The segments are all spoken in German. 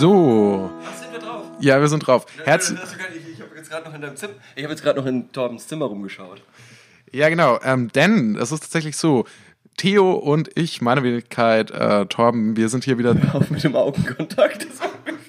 So. Ach, sind wir drauf? Ja, wir sind drauf. Herz ich ich habe jetzt gerade noch in deinem Zimmer, ich habe jetzt gerade noch in Torbens Zimmer rumgeschaut. ja, genau. Ähm, denn es ist tatsächlich so. Theo und ich, meine Wenigkeit, äh, Torben, wir sind hier wieder, Auf mit dem Augenkontakt. Das fertig.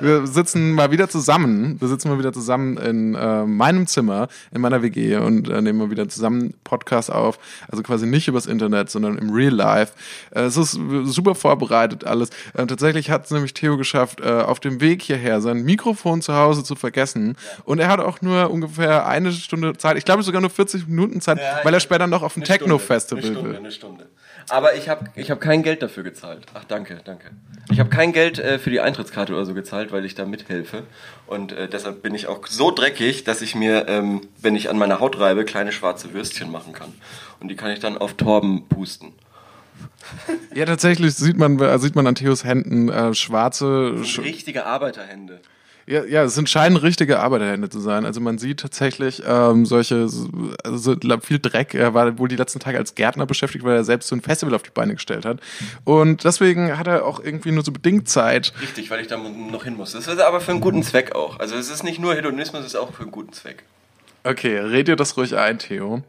Wir sitzen mal wieder zusammen. Wir sitzen mal wieder zusammen in äh, meinem Zimmer, in meiner WG und äh, nehmen mal wieder zusammen Podcast auf. Also quasi nicht übers Internet, sondern im Real Life. Äh, es ist super vorbereitet alles. Äh, tatsächlich hat es nämlich Theo geschafft, äh, auf dem Weg hierher sein Mikrofon zu Hause zu vergessen. Und er hat auch nur ungefähr eine Stunde Zeit, ich glaube sogar nur 40 Minuten Zeit, Ja, weil er später noch auf Stunde, Techno-Festival Eine Stunde, will. eine Stunde. Aber ich habe ich hab kein Geld dafür gezahlt. Ach, danke, danke. Ich habe kein Geld äh, für die Eintrittskarte oder so gezahlt, weil ich da mithelfe. Und äh, deshalb bin ich auch so dreckig, dass ich mir, ähm, wenn ich an meiner Haut reibe, kleine schwarze Würstchen machen kann. Und die kann ich dann auf Torben pusten. Ja, tatsächlich sieht man, äh, sieht man an Theos Händen äh, schwarze, sch Richtige Arbeiterhände. Ja, ja, es scheinen richtige Arbeiterhände zu sein. Also man sieht tatsächlich ähm, solche, also viel Dreck. Er war wohl die letzten Tage als Gärtner beschäftigt, weil er selbst so ein Festival auf die Beine gestellt hat. Und deswegen hat er auch irgendwie nur so bedingt Zeit. Richtig, weil ich da noch hin muss. Das ist aber für einen guten Zweck auch. Also es ist nicht nur Hedonismus, es ist auch für einen guten Zweck. Okay, red dir das ruhig ein, Theo.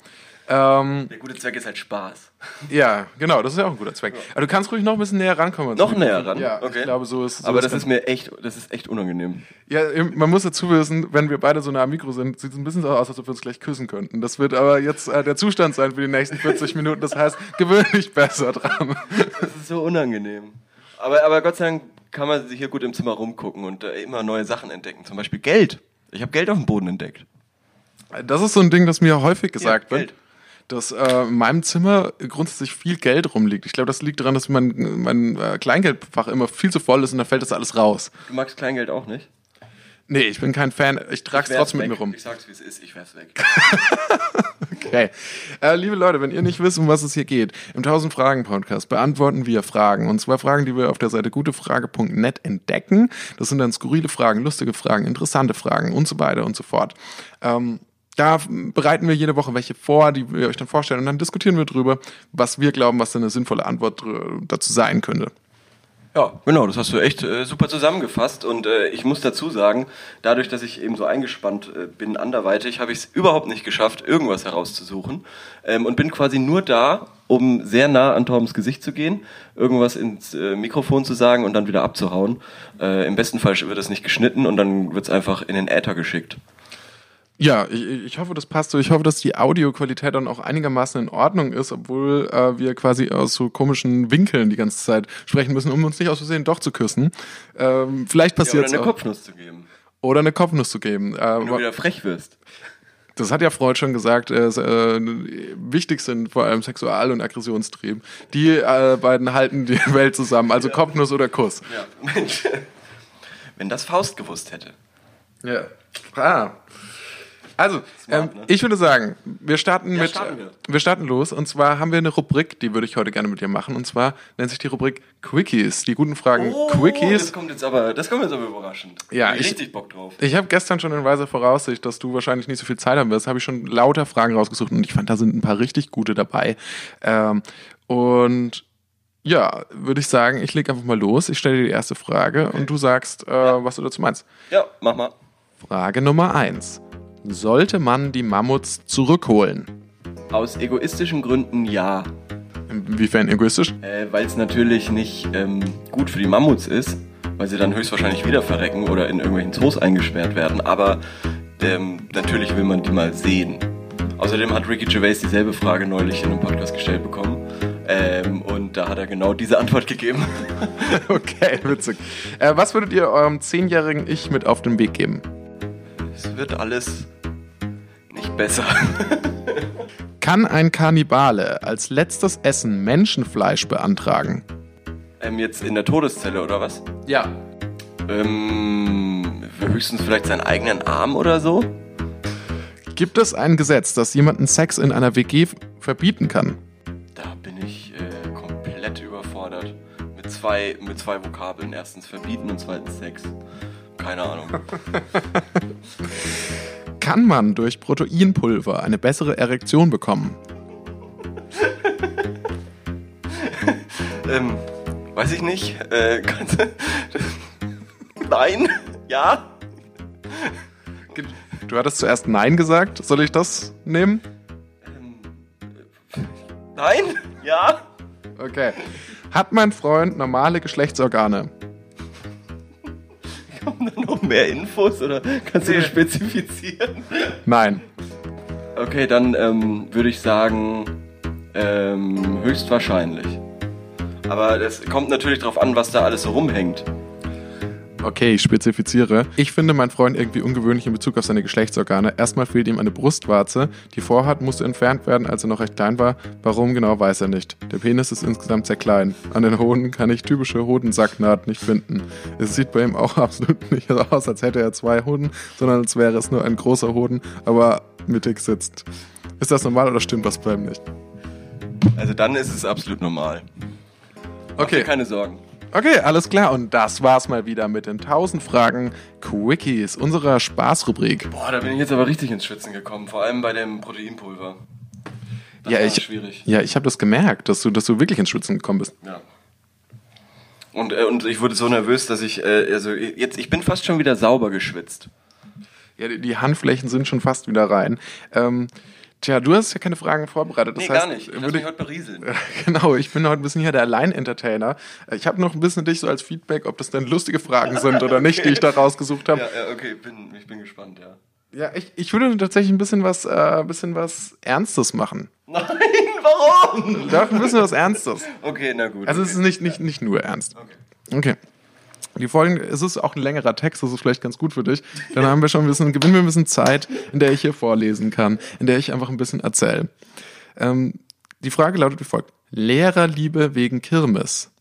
Ähm, Der gute Zweck ist halt Spaß. ja, genau, das ist ja auch ein guter Zweck. Aber du kannst ruhig noch ein bisschen näher rankommen. Noch näher ran? Ja, Okay. ich glaube, so ist so Aber das ist mir echt, das ist echt unangenehm. Ja, man muss dazu wissen, wenn wir beide so nah am Mikro sind, sieht es ein bisschen so aus, als ob wir uns gleich küssen könnten. Das wird aber jetzt äh, der Zustand sein für die nächsten 40 Minuten. Das heißt, gewöhn dich besser dran. Das ist so unangenehm. Aber, aber Gott sei Dank kann man sich hier gut im Zimmer rumgucken und äh, immer neue Sachen entdecken. Zum Beispiel Geld. Ich habe Geld auf dem Boden entdeckt. Das ist so ein Ding, das mir häufig gesagt Ja, wird. Geld. Dass äh, in meinem Zimmer grundsätzlich viel Geld rumliegt. Ich glaube, das liegt daran, dass mein, mein äh, Kleingeldfach immer viel zu voll ist und da fällt das alles raus. Du magst Kleingeld auch nicht? Nee, ich bin kein Fan. Ich trage es trotzdem mit weg. mir rum. Ich sag's, wie es ist. Ich werf's weg. Okay. Äh, liebe Leute, wenn ihr nicht wisst, um was es hier geht, im 1000 Fragen Podcast beantworten wir Fragen. Und zwar Fragen, die wir auf der Seite gutefrage.net entdecken. Das sind dann skurrile Fragen, lustige Fragen, interessante Fragen und so weiter und so fort. Ähm, da bereiten wir jede Woche welche vor, die wir euch dann vorstellen und dann diskutieren wir drüber, was wir glauben, was eine sinnvolle Antwort dr- dazu sein könnte. Ja, genau, das hast du echt äh, super zusammengefasst. Und äh, ich muss dazu sagen, dadurch, dass ich eben so eingespannt äh, bin anderweitig, habe ich es überhaupt nicht geschafft, irgendwas herauszusuchen. Ähm, und bin quasi nur da, um sehr nah an Torbens Gesicht zu gehen, irgendwas ins äh, Mikrofon zu sagen und dann wieder abzuhauen. Äh, Im besten Fall wird es nicht geschnitten und dann wird es einfach in den Äther geschickt. Ja, ich, ich hoffe, das passt so. Ich hoffe, dass die Audioqualität dann auch einigermaßen in Ordnung ist, obwohl äh, wir quasi aus so komischen Winkeln die ganze Zeit sprechen müssen, um uns nicht aus Versehen doch zu küssen. Ähm, vielleicht Ja, passiert oder es eine auch. Kopfnuss zu geben, Oder eine Kopfnuss zu geben. Äh, wenn du wieder frech wirst. das hat ja Freud schon gesagt, äh, es, wichtig sind vor allem Sexual- und Aggressionstrieb. Die äh, beiden halten die Welt zusammen, also Kopfnuss oder Kuss. Ja, Mensch. Wenn das Faust gewusst hätte. Ja. Ah. Also, Smart, ähm, ne? ich würde sagen, wir starten Ja, mit, starten wir. wir starten los. Und zwar haben wir eine Rubrik, die würde ich heute gerne mit dir machen. Und zwar nennt sich die Rubrik Quickies. Die guten Fragen Oh, Quickies. Das kommt jetzt aber, das kommt jetzt aber überraschend. Ja, ich ich- richtig Bock drauf. Ich habe gestern schon in weiser Voraussicht, dass du wahrscheinlich nicht so viel Zeit haben wirst, habe ich schon lauter Fragen rausgesucht und ich fand, da sind ein paar richtig gute dabei. Ähm, und ja, würde ich sagen, ich lege einfach mal los. Ich stelle dir die erste Frage und du sagst, äh, was du dazu meinst. Ja, mach mal. Frage Nummer eins: Sollte man die Mammuts zurückholen? Aus egoistischen Gründen ja. Inwiefern egoistisch? Äh, weil es natürlich nicht ähm, gut für die Mammuts ist, weil sie dann höchstwahrscheinlich wieder verrecken oder in irgendwelchen Zoos eingesperrt werden. Aber ähm, natürlich will man die mal sehen. Außerdem hat Ricky Gervais dieselbe Frage neulich in einem Podcast gestellt bekommen. Ähm, und da hat er genau diese Antwort gegeben. Okay, witzig. Äh, was würdet ihr eurem zehnjährigen Ich mit auf den Weg geben? es wird alles besser. Kann ein Kannibale als letztes Essen Menschenfleisch beantragen? ähm, jetzt in der Todeszelle oder was? Ja. Ähm, höchstens vielleicht seinen eigenen Arm oder so? Gibt es ein Gesetz, das jemanden Sex in einer WG verbieten kann? Da bin ich äh, komplett überfordert. Mit zwei, mit zwei Vokabeln. Erstens verbieten und zweitens Sex. Keine Ahnung. Kann man durch Proteinpulver eine bessere Erektion bekommen? ähm, weiß ich nicht. Äh, kannst Nein? Ja? Du hattest zuerst Nein gesagt. Soll ich das nehmen? Nein? Ja? Okay. Hat mein Freund normale Geschlechtsorgane? Kommen da noch mehr Infos oder kannst du das spezifizieren? Nein. Okay, dann ähm, würde ich sagen, ähm, höchstwahrscheinlich. Aber das kommt natürlich darauf an, was da alles so rumhängt. Okay, ich spezifiziere. Ich finde meinen Freund irgendwie ungewöhnlich in Bezug auf seine Geschlechtsorgane. Erstmal fehlt ihm eine Brustwarze. Die Vorhaut musste entfernt werden, als er noch recht klein war. Warum genau, weiß er nicht. Der Penis ist insgesamt sehr klein. An den Hoden kann ich typische Hodensacknaht nicht finden. Es sieht bei ihm auch absolut nicht aus, als hätte er zwei Hoden, sondern als wäre es nur ein großer Hoden, aber mittig sitzt. Ist das normal oder stimmt was bei ihm nicht? Also dann ist es absolut normal. Okay. keine Sorgen. Okay, alles klar. Und das war's mal wieder mit den 1000 Fragen Quickies, unserer Spaßrubrik. Boah, da bin ich jetzt aber richtig ins Schwitzen gekommen, vor allem bei dem Proteinpulver. Das Ja, ich- schwierig. Ja, ich habe das gemerkt, dass du, dass du wirklich ins Schwitzen gekommen bist. Ja. Und, äh, und ich wurde so nervös, dass ich, äh, also jetzt, ich bin fast schon wieder sauber geschwitzt. Ja, die, die Handflächen sind schon fast wieder rein. Ähm, tja, du hast ja keine Fragen vorbereitet. Das nee, heißt, gar nicht. Ich würde mich heute berieseln. Genau, ich bin heute ein bisschen hier der Allein-Entertainer. Ich habe noch ein bisschen dich so als Feedback, ob das denn lustige Fragen sind oder nicht, die ich da rausgesucht habe. Ja, ja, okay, bin, ich bin gespannt, ja. Ja, ich, ich würde tatsächlich ein bisschen was, äh, bisschen was Ernstes machen. Nein, warum? Doch, ein bisschen was Ernstes. Okay, na gut. Also okay. es ist nicht, nicht, nicht nur ernst. Okay. Okay. Die folgende, es ist auch ein längerer Text, das ist vielleicht ganz gut für dich. Dann haben wir schon ein bisschen, gewinnen wir ein bisschen Zeit, in der ich hier vorlesen kann, in der ich einfach ein bisschen erzähle. Ähm, die Frage lautet wie folgt. Lehrerliebe wegen Kirmes.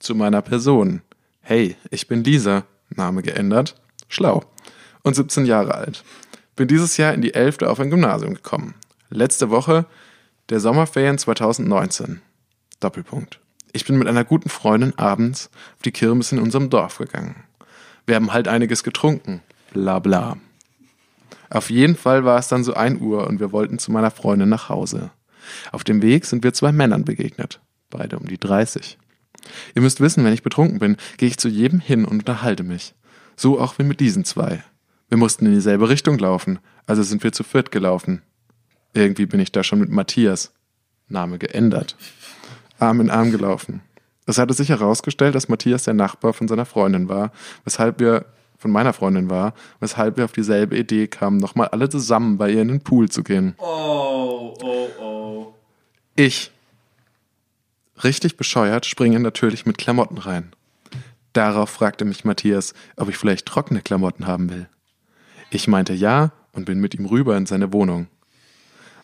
Zu meiner Person. Hey, ich bin Lisa. Name geändert. Schlau. Und 17 Jahre alt. Bin dieses Jahr in die 11. auf ein Gymnasium gekommen. Letzte Woche der Sommerferien 2019. Doppelpunkt. Ich bin mit einer guten Freundin abends auf die Kirmes in unserem Dorf gegangen. Wir haben halt einiges getrunken. Bla bla. Auf jeden Fall war es dann so ein Uhr und wir wollten zu meiner Freundin nach Hause. Auf dem Weg sind wir zwei Männern begegnet. Beide um die 30. Ihr müsst wissen, wenn ich betrunken bin, gehe ich zu jedem hin und unterhalte mich. So auch wie mit diesen zwei. Wir mussten in dieselbe Richtung laufen, also sind wir zu viert gelaufen. Irgendwie bin ich da schon mit Matthias. Name geändert. Arm in Arm gelaufen. Es hatte sich herausgestellt, dass Matthias der Nachbar von seiner Freundin war, weshalb wir von meiner Freundin war, weshalb wir auf dieselbe Idee kamen, nochmal alle zusammen bei ihr in den Pool zu gehen. Oh, oh, oh. Ich, richtig bescheuert, springe natürlich mit Klamotten rein. Darauf fragte mich Matthias, ob ich vielleicht trockene Klamotten haben will. Ich meinte ja und bin mit ihm rüber in seine Wohnung.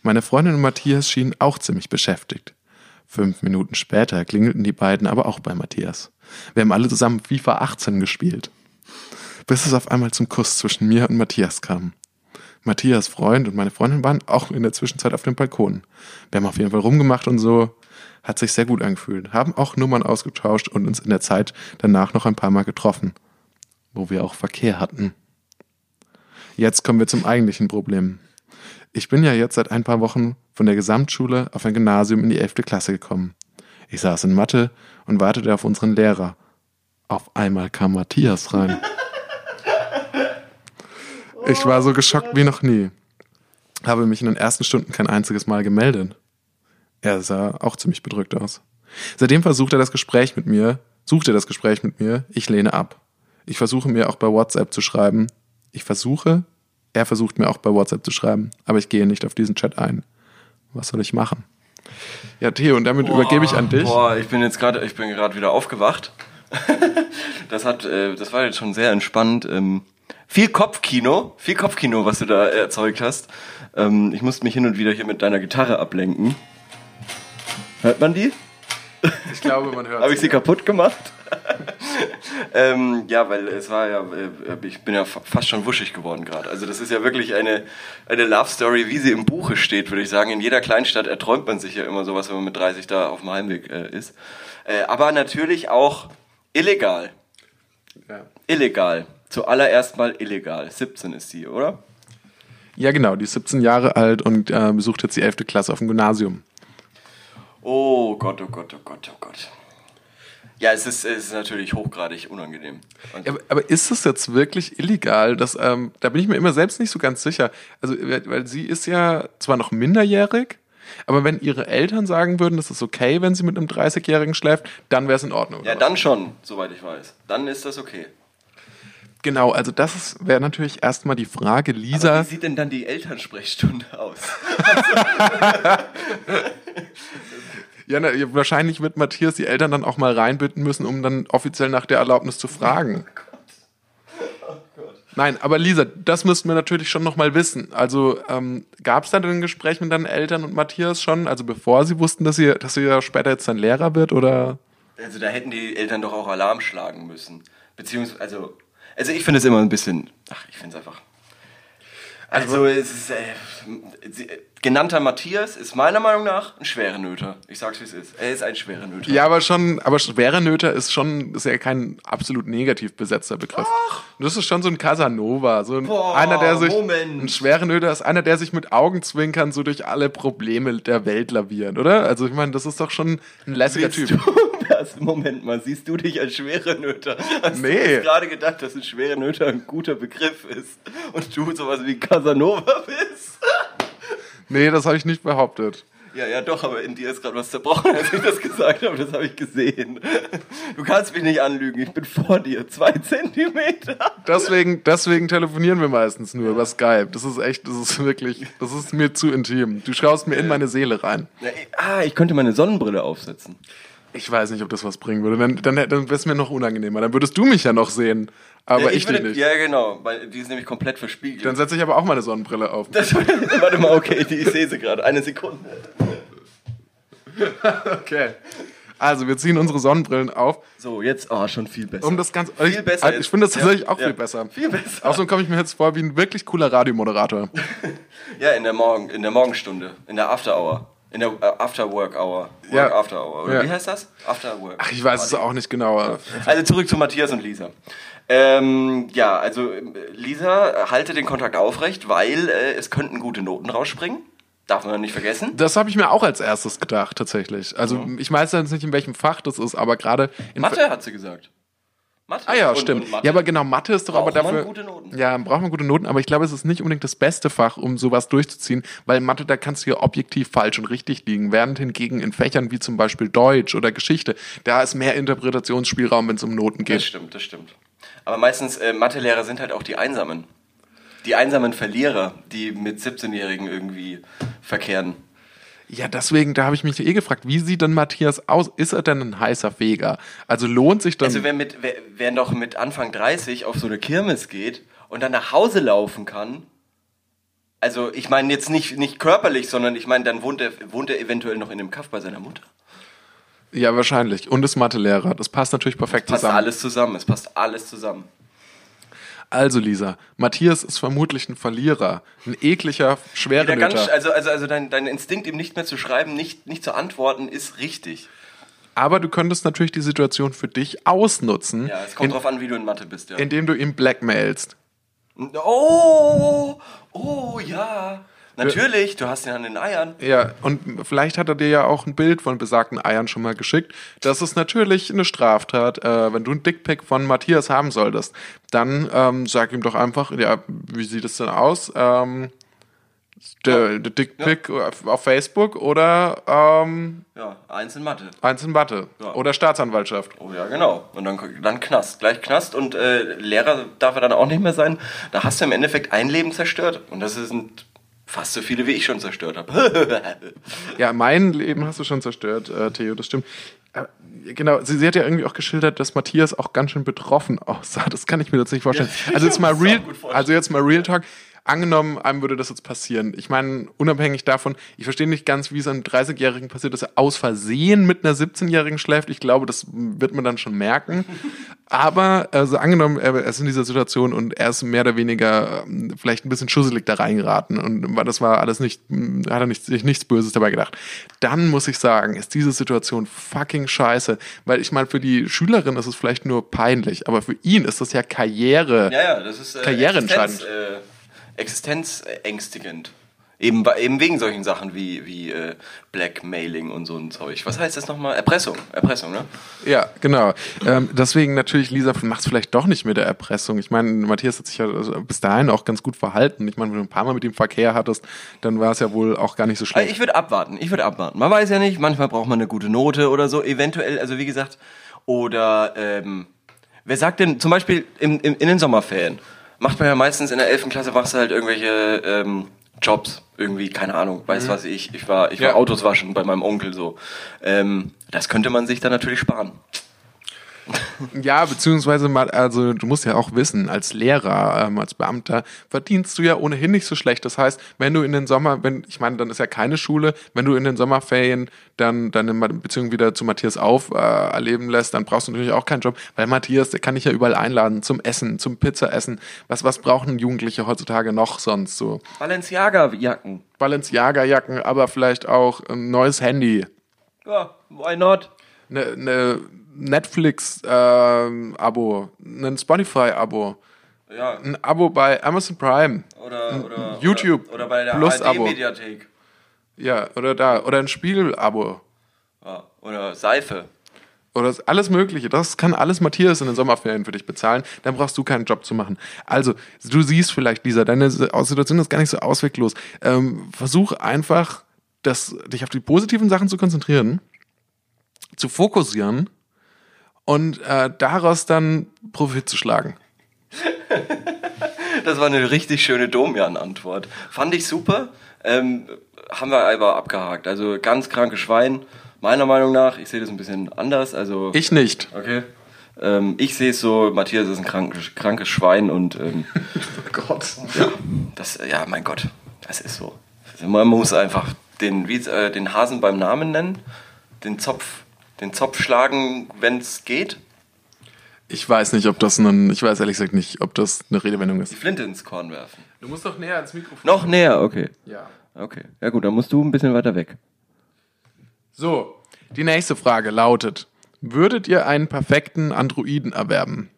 Meine Freundin und Matthias schienen auch ziemlich beschäftigt. Fünf Minuten später klingelten die beiden aber auch bei Matthias. Wir haben alle zusammen FIFA 18 gespielt. Bis es auf einmal zum Kuss zwischen mir und Matthias kam. Matthias Freund und meine Freundin waren auch in der Zwischenzeit auf dem Balkon. Wir haben auf jeden Fall rumgemacht und so. Hat sich sehr gut angefühlt. Haben auch Nummern ausgetauscht und uns in der Zeit danach noch ein paar Mal getroffen. Wo wir auch Verkehr hatten. Jetzt kommen wir zum eigentlichen Problem. Ich bin ja jetzt seit ein paar Wochen von der Gesamtschule auf ein Gymnasium in die 11. Klasse gekommen. Ich saß in Mathe und wartete auf unseren Lehrer. Auf einmal kam Matthias rein. Ich war so geschockt wie noch nie. Habe mich in den ersten Stunden kein einziges Mal gemeldet. Er sah auch ziemlich bedrückt aus. Seitdem versucht er das Gespräch mit mir, sucht er das Gespräch mit mir, ich lehne ab. Ich versuche mir auch bei WhatsApp zu schreiben. Ich versuche, er versucht mir auch bei WhatsApp zu schreiben, aber ich gehe nicht auf diesen Chat ein. Was soll ich machen? Ja, Theo, und damit übergebe ich an dich. Boah, ich bin jetzt gerade, ich bin gerade wieder aufgewacht. das hat, äh, das war jetzt schon sehr entspannt. Ähm, viel Kopfkino, viel Kopfkino, was du da erzeugt hast. Ähm, ich musste mich hin und wieder hier mit deiner Gitarre ablenken. Hört man die? Ich glaube, man hört Habe ich sie kaputt gemacht? Ähm, ja, weil es war ja, äh, ich bin ja fa- fast schon wuschig geworden gerade. Also das ist ja wirklich eine, eine Love Story, wie sie im Buche steht, würde ich sagen. In jeder Kleinstadt erträumt man sich ja immer sowas, wenn man mit 30 da auf dem Heimweg äh, ist. Äh, aber natürlich auch illegal. Ja. Illegal. Zuallererst mal illegal. 17 ist sie, oder? ja, genau, die ist 17 Jahre alt und äh, besucht jetzt die 11. Klasse auf dem Gymnasium. Oh Gott, oh Gott, oh Gott, oh Gott. Ja, es ist, es ist natürlich hochgradig unangenehm. Und Aber, aber ist es jetzt wirklich illegal? Das, ähm, da bin ich mir immer selbst nicht so ganz sicher. Also, weil sie ist ja zwar noch minderjährig, aber wenn ihre Eltern sagen würden, das ist okay, wenn sie mit einem 30-Jährigen schläft, dann wäre es in Ordnung. ja, dann schon, soweit ich weiß. Dann ist das okay. Genau, also das wäre natürlich erstmal die Frage, Aber Lisa. wie sieht denn dann die Elternsprechstunde aus? Ja, na, wahrscheinlich wird Matthias die Eltern dann auch mal reinbitten müssen, um dann offiziell nach der Erlaubnis zu fragen. Nein, aber Lisa, das müssten wir natürlich schon noch mal wissen. Also ähm, gab es da denn ein Gespräch mit deinen Eltern und Matthias schon, also bevor sie wussten, dass sie, dass ja später jetzt dann Lehrer wird oder? Also da hätten die Eltern doch auch Alarm schlagen müssen. Beziehungsweise, also, also ich finde es immer ein bisschen, ach, ich finde es einfach. Also, es ist, äh, genannter Matthias ist meiner Meinung nach ein schwerer Nöter. Ich sag's wie es ist. Er ist ein schwerer Nöter. Ja, aber schon, aber schwere Nöter ist schon, ist ja kein absolut negativ besetzter Begriff. Das ist schon so ein Casanova, so ein, Boah, einer, der sich, Moment. ein schwere Nöter ist einer, der sich mit Augenzwinkern so durch alle Probleme der Welt laviert, oder? Also ich meine, das ist doch schon ein lässiger Siehst Typ. Du das? Moment mal, siehst du dich als schwere Nöter? Hast Nee. du gerade gedacht, dass ein schwerer Nöter ein guter Begriff ist und du sowas wie Casanova bist? Nee, das habe ich nicht behauptet. Ja, ja, doch, aber in dir ist gerade was zerbrochen, als ich das gesagt habe. Das habe ich gesehen. Du kannst mich nicht anlügen. Ich bin vor dir. Zwei Zentimeter. Deswegen, deswegen telefonieren wir meistens nur über Skype. Das ist echt, das ist wirklich, das ist mir zu intim. Du schaust mir in meine Seele rein. Ja, ah, ich könnte meine Sonnenbrille aufsetzen. Ich weiß nicht, ob das was bringen würde. Dann, dann, dann wäre es mir noch unangenehmer. Dann würdest du mich ja noch sehen, aber ja, ich, dich würde, nicht. Ja, genau. Weil die ist nämlich komplett verspiegelt. Dann setze ich aber auch meine Sonnenbrille auf. das, warte mal, okay, die, ich sehe sie gerade. Eine Sekunde. Okay. Also, wir ziehen unsere Sonnenbrillen auf, So, jetzt, oh, schon viel besser. um das Ganze. Viel ich, besser Ich jetzt. finde das tatsächlich Ja, auch ja. viel besser. Viel besser. Außerdem komme ich mir jetzt vor wie ein wirklich cooler Radiomoderator. Ja, in der, Morgen, in der Morgenstunde. In der After Hour. In der äh, After Work Hour. Work Ja. After Hour. Oder Ja. wie heißt das? After Work. Ach, ich weiß es auch nicht genauer. Also zurück zu Matthias und Lisa. Ähm, ja, also äh, Lisa halte den Kontakt aufrecht, weil äh, es könnten gute Noten rausspringen. Darf man nicht vergessen. Das habe ich mir auch als erstes gedacht, tatsächlich. Also, ich weiß jetzt nicht, in welchem Fach das ist, aber gerade in. Mathe hat sie gesagt. Mathe. Ah ja, Und- stimmt. und Mathe. ja, aber genau, Mathe ist doch aber Braucht man dafür. gute Noten. Ja, braucht man gute Noten, aber ich glaube, es ist nicht unbedingt das beste Fach, um sowas durchzuziehen, weil Mathe, da kannst du ja objektiv falsch und richtig liegen. Während hingegen in Fächern wie zum Beispiel Deutsch oder Geschichte, da ist mehr Interpretationsspielraum, wenn es um Noten Das geht. stimmt, das stimmt. Aber meistens, äh, Mathelehrer sind halt auch die Einsamen. Die einsamen Verlierer, die mit 17-Jährigen irgendwie verkehren. Ja, deswegen, da habe ich mich eh gefragt, wie sieht denn Matthias aus? Ist er denn ein heißer Feger? Also lohnt sich dann. Also wer, mit, wer, wer noch mit Anfang 30 auf so eine Kirmes geht und dann nach Hause laufen kann, also ich meine jetzt nicht, nicht körperlich, sondern ich meine, dann wohnt er, wohnt er eventuell noch in einem Kaff bei seiner Mutter. ja, wahrscheinlich. Und ist Mathelehrer. Das passt natürlich perfekt Passt zusammen. alles zusammen, es passt alles zusammen. Also, Lisa, Matthias ist vermutlich ein Verlierer. Ein ekliger, schwerer also also, also dein, dein Instinkt, ihm nicht mehr zu schreiben, nicht, nicht zu antworten, ist richtig. Aber du könntest natürlich die Situation für dich ausnutzen, Ja, es kommt in, drauf an, wie du in Mathe bist, ja. indem du ihn blackmailst. Oh, oh, ja. Natürlich, du hast ihn an den Eiern. Ja, und vielleicht hat er dir ja auch ein Bild von besagten Eiern schon mal geschickt. Das ist natürlich eine Straftat. Äh, wenn du ein Dickpick von Matthias haben solltest, dann ähm, sag ihm doch einfach, ja, wie sieht es denn aus? Ähm, der, der Dickpick auf, auf Facebook oder ähm, Ja, eins in Mathe. eins in Watte Ja. oder Staatsanwaltschaft. Oh ja, genau. Und dann, dann Knast. Gleich Knast und äh, Lehrer darf er dann auch nicht mehr sein. Da hast du im Endeffekt ein Leben zerstört. Und das sind fast so viele, wie ich schon zerstört habe. Ja, mein Leben hast du schon zerstört, äh, Theo, das stimmt. Äh, genau, sie, sie hat ja irgendwie auch geschildert, dass Matthias auch ganz schön betroffen aussah. Das kann ich mir nicht vorstellen. Ja, also jetzt mal real, also jetzt mal Real Talk. Angenommen, einem würde das jetzt passieren. Ich meine, unabhängig davon, ich verstehe nicht ganz, wie es einem 30-Jährigen passiert, dass er aus Versehen mit einer 17-Jährigen schläft. Ich glaube, das wird man dann schon merken. Aber, also angenommen, er ist in dieser Situation und er ist mehr oder weniger ähm, vielleicht ein bisschen schusselig da reingeraten und das war alles nicht, mh, hat er nicht, sich nichts Böses dabei gedacht. Dann muss ich sagen, ist diese Situation fucking scheiße, weil ich meine, für die Schülerin ist es vielleicht nur peinlich, aber für ihn ist das ja Karriere. ja, ja, das ist äh, Karriereentscheidend. Existenz, äh, existenzängstigend. Eben, eben wegen solchen Sachen wie, wie äh, Blackmailing und so ein Zeug. Was heißt das nochmal? Erpressung. Erpressung, ne? Ja, genau. Ähm, deswegen natürlich, Lisa, macht's vielleicht doch nicht mit der Erpressung. Ich meine, Matthias hat sich ja bis dahin auch ganz gut verhalten. Ich meine, wenn du ein paar Mal mit ihm Verkehr hattest, dann war es ja wohl auch gar nicht so schlecht. Ich würde abwarten. Ich würde abwarten. Man weiß ja nicht, manchmal braucht man eine gute Note oder so. Eventuell, also wie gesagt, oder ähm, wer sagt denn zum Beispiel im, im, in den Sommerferien? Macht man ja meistens in der 11. Klasse, machst du halt irgendwelche ähm, Jobs, irgendwie, keine Ahnung, weiß mhm. was ich, ich war, ich war ja. Autos waschen bei meinem Onkel so. Ähm, das könnte man sich dann natürlich sparen. Ja, beziehungsweise mal, also du musst ja auch wissen, als Lehrer, ähm, als Beamter verdienst du ja ohnehin nicht so schlecht. Das heißt, wenn du in den Sommer, wenn, ich meine, dann ist ja keine Schule, wenn du in den Sommerferien dann deine Beziehung wieder zu Matthias auf äh, erleben lässt, dann brauchst du natürlich auch keinen Job, weil Matthias, der kann dich ja überall einladen zum Essen, zum Pizzaessen. Was, was brauchen Jugendliche heutzutage noch sonst so? Balenciaga-Jacken. Balenciaga-Jacken, aber vielleicht auch ein neues Handy. Ja, why not? Eine ne, Netflix-Abo, ähm, ein Spotify-Abo, ja. ein Abo bei Amazon Prime, oder, oder YouTube oder, oder bei der Plus-Abo. Mediathek. Ja, oder da, oder ein Spiegel-Abo. Ja, oder Seife. Oder alles Mögliche. Das kann alles Matthias in den Sommerferien für dich bezahlen. Dann brauchst du keinen Job zu machen. Also, du siehst vielleicht, Lisa, deine Situation ist gar nicht so ausweglos. Ähm, versuch einfach, das, dich auf die positiven Sachen zu konzentrieren, zu fokussieren und äh, daraus dann Profit zu schlagen. das war eine richtig schöne Domian-Antwort. Fand ich super. Ähm, haben wir aber abgehakt. Also ganz krankes Schwein. Meiner Meinung nach, ich sehe das ein bisschen anders. Also ich nicht. Okay. Ähm, ich sehe es so, Matthias ist ein krankes, krankes Schwein und ähm, oh Gott. Ja, das, ja, mein Gott, das ist so. Man muss einfach den, äh, den Hasen beim Namen nennen, den Zopf den Zopf schlagen, wenn es geht? Ich weiß nicht, ob das ein, ich weiß ehrlich gesagt nicht, ob das eine Redewendung ist. Die Flinte ins Korn werfen. Du musst doch näher ans Mikrofon. Noch näher, okay. Ja. Okay. Ja gut, dann musst du ein bisschen weiter weg. So, die nächste Frage lautet: Würdet ihr einen perfekten Androiden erwerben?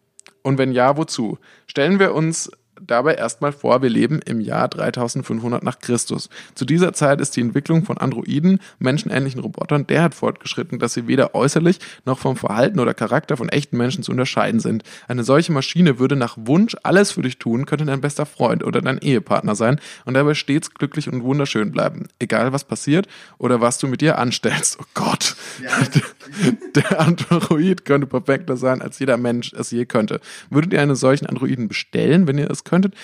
Und wenn ja, wozu? Stellen wir uns dabei erstmal vor, wir leben im Jahr 3500 nach Christus. Zu dieser Zeit ist die Entwicklung von Androiden, menschenähnlichen Robotern, derart fortgeschritten, dass sie weder äußerlich noch vom Verhalten oder Charakter von echten Menschen zu unterscheiden sind. Eine solche Maschine würde nach Wunsch alles für dich tun, könnte dein bester Freund oder dein Ehepartner sein und dabei stets glücklich und wunderschön bleiben. Egal was passiert oder was du mit dir anstellst. Oh Gott. Ja. Der Android könnte perfekter sein, als jeder Mensch es je könnte. Würdet ihr einen solchen Androiden bestellen, wenn ihr es könntet,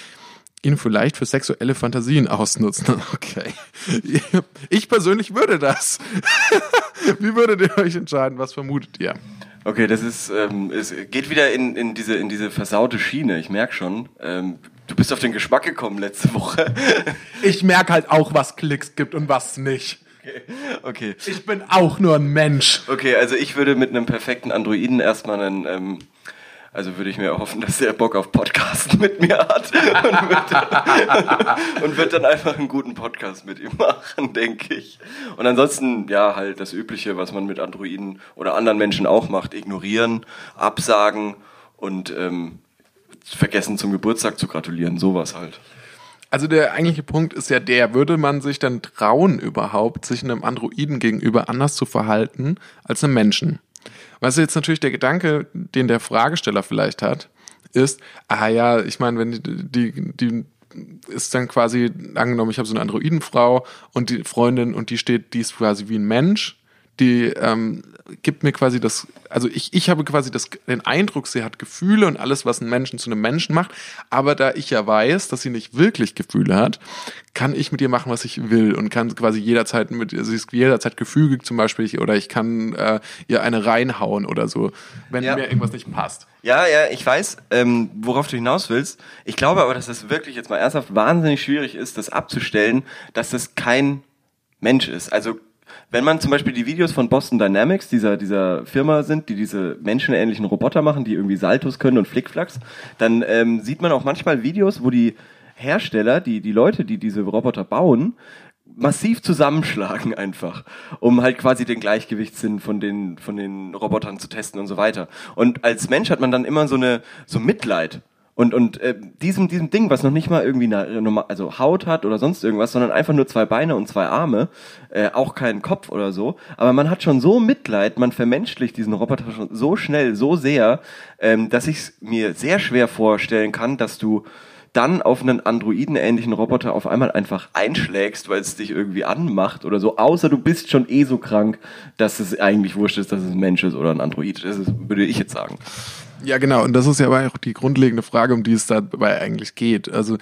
ihn vielleicht für sexuelle Fantasien ausnutzen. Okay. Ich persönlich würde das. Wie würdet ihr euch entscheiden? Was vermutet ihr? Okay, das ist, ähm, es geht wieder in, in, diese, in diese versaute Schiene. Ich merke schon. Ähm, du bist auf den Geschmack gekommen letzte Woche. Ich merke halt auch, was Klicks gibt und was nicht. Okay. okay. Ich bin auch nur ein Mensch. Okay, also ich würde mit einem perfekten Androiden erstmal einen ähm, also würde ich mir hoffen, dass er Bock auf Podcasten mit mir hat und wird, und wird dann einfach einen guten Podcast mit ihm machen, denke ich. Und ansonsten, ja, halt das Übliche, was man mit Androiden oder anderen Menschen auch macht, ignorieren, absagen und ähm, vergessen zum Geburtstag zu gratulieren, sowas halt. Also der eigentliche Punkt ist ja der, würde man sich dann trauen überhaupt, sich einem Androiden gegenüber anders zu verhalten als einem Menschen? Was jetzt natürlich der Gedanke, den der Fragesteller vielleicht hat, ist, ah ja, ich meine, wenn die, die, die ist dann quasi, angenommen, ich habe so eine Androidenfrau und die Freundin und die steht, die ist quasi wie ein Mensch, die ähm, gibt mir quasi das, also ich, ich habe quasi das, den Eindruck, sie hat Gefühle und alles, was einen Menschen zu einem Menschen macht. Aber da ich ja weiß, dass sie nicht wirklich Gefühle hat, kann ich mit ihr machen, was ich will und kann quasi jederzeit mit, sie ist jederzeit gefügig zum Beispiel oder ich kann äh, ihr eine reinhauen oder so, wenn ja. mir irgendwas nicht passt. Ja, ja, ich weiß, ähm, worauf du hinaus willst. Ich glaube aber, dass es das wirklich jetzt mal ernsthaft wahnsinnig schwierig ist, das abzustellen, dass das kein Mensch ist. Also wenn man zum Beispiel die Videos von Boston Dynamics, dieser, dieser Firma sind, die diese menschenähnlichen Roboter machen, die irgendwie Saltos können und Flickflacks, dann ähm, sieht man auch manchmal Videos, wo die Hersteller, die, die Leute, die diese Roboter bauen, massiv zusammenschlagen einfach, um halt quasi den Gleichgewichtssinn von den, von den Robotern zu testen und so weiter. Und als Mensch hat man dann immer so eine, so Mitleid Und, und äh, diesem, diesem Ding, was noch nicht mal irgendwie eine, also Haut hat oder sonst irgendwas, sondern einfach nur zwei Beine und zwei Arme, äh, auch keinen Kopf oder so. Aber man hat schon so Mitleid, man vermenschlicht diesen Roboter schon so schnell, so sehr, ähm, dass ich mir sehr schwer vorstellen kann, dass du dann auf einen Androiden-ähnlichen Roboter auf einmal einfach einschlägst, weil es dich irgendwie anmacht oder so, außer du bist schon eh so krank, dass es eigentlich wurscht ist, dass es ein Mensch ist oder ein Android. Das ist, würde ich jetzt sagen. Ja, genau. Und das ist ja aber auch die grundlegende Frage, um die es dabei eigentlich geht. Also